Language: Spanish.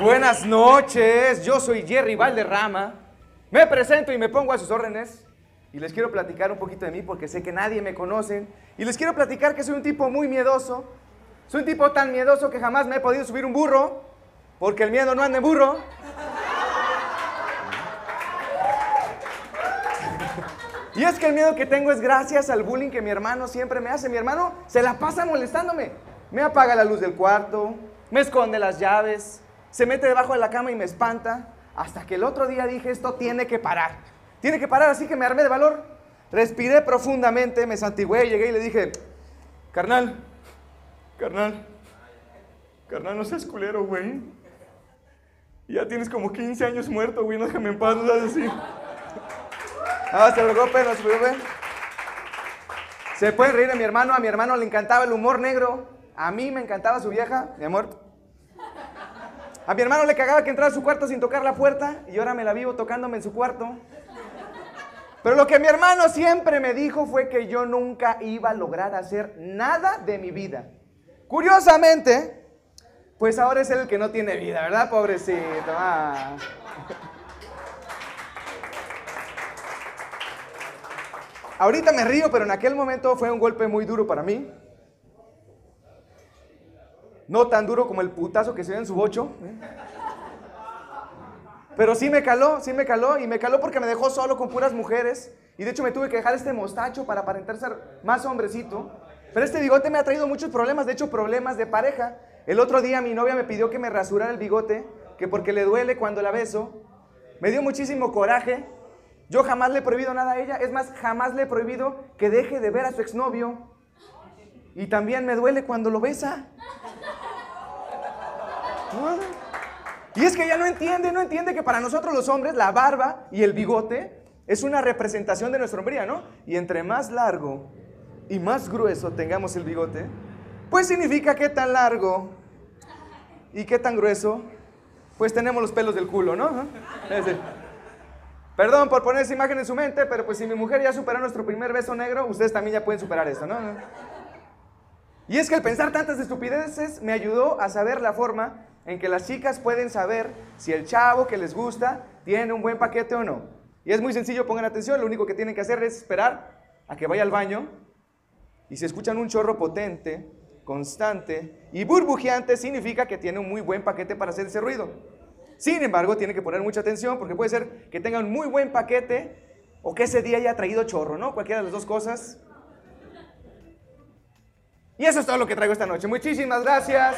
Buenas noches, yo soy Jerry Valderrama. Me presento y me pongo a sus órdenes. Y les quiero platicar un poquito de mí porque sé que nadie me conoce. Y les quiero platicar que soy un tipo muy miedoso. Soy un tipo tan miedoso que jamás me he podido subir un burro. Porque el miedo no anda en burro. Y es que el miedo que tengo es gracias al bullying que mi hermano siempre me hace. Mi hermano se la pasa molestándome. Me apaga la luz del cuarto, me esconde las llaves, se mete debajo de la cama y me espanta. Hasta que el otro día dije, esto tiene que parar. Tiene que parar, así que me armé de valor. Respiré profundamente, me santigué, llegué y le dije, carnal, carnal, carnal, no seas culero, güey. Ya tienes como 15 años muerto, güey, no déjame en paz, no seas así. No, se preocupe, no se preocupe. Se puede reír de mi hermano, a mi hermano le encantaba el humor negro. A mí me encantaba su vieja, mi amor. A mi hermano le cagaba que entrara a su cuarto sin tocar la puerta y ahora me la vivo tocándome en su cuarto. Pero lo que mi hermano siempre me dijo fue que yo nunca iba a lograr hacer nada de mi vida. Curiosamente, pues ahora es él el que no tiene vida, ¿verdad, pobrecito? Ah. Ahorita me río, pero en aquel momento fue un golpe muy duro para mí. No tan duro como el putazo que se ve en su bocho. ¿eh? Pero sí me caló, sí me caló. Y me caló porque me dejó solo con puras mujeres. Y de hecho me tuve que dejar este mostacho para aparentar ser más hombrecito. Pero este bigote me ha traído muchos problemas, de hecho problemas de pareja. El otro día mi novia me pidió que me rasurara el bigote, que porque le duele cuando la beso. Me dio muchísimo coraje. Yo jamás le he prohibido nada a ella. Es más, jamás le he prohibido que deje de ver a su exnovio. Y también me duele cuando lo besa. Y es que ella no entiende, no entiende que para nosotros los hombres la barba y el bigote es una representación de nuestra hombría, ¿no? Y entre más largo y más grueso tengamos el bigote, pues significa que tan largo y qué tan grueso, pues tenemos los pelos del culo, ¿no? Es decir, perdón por poner esa imagen en su mente, pero pues si mi mujer ya superó nuestro primer beso negro, ustedes también ya pueden superar esto, ¿no? Y es que el pensar tantas estupideces me ayudó a saber la forma en que las chicas pueden saber si el chavo que les gusta tiene un buen paquete o no. Y es muy sencillo, pongan atención, lo único que tienen que hacer es esperar a que vaya al baño y si escuchan un chorro potente, constante y burbujeante, significa que tiene un muy buen paquete para hacer ese ruido. Sin embargo, tienen que poner mucha atención porque puede ser que tengan un muy buen paquete o que ese día haya traído chorro, ¿no? Cualquiera de las dos cosas. Y eso es todo lo que traigo esta noche. Muchísimas gracias.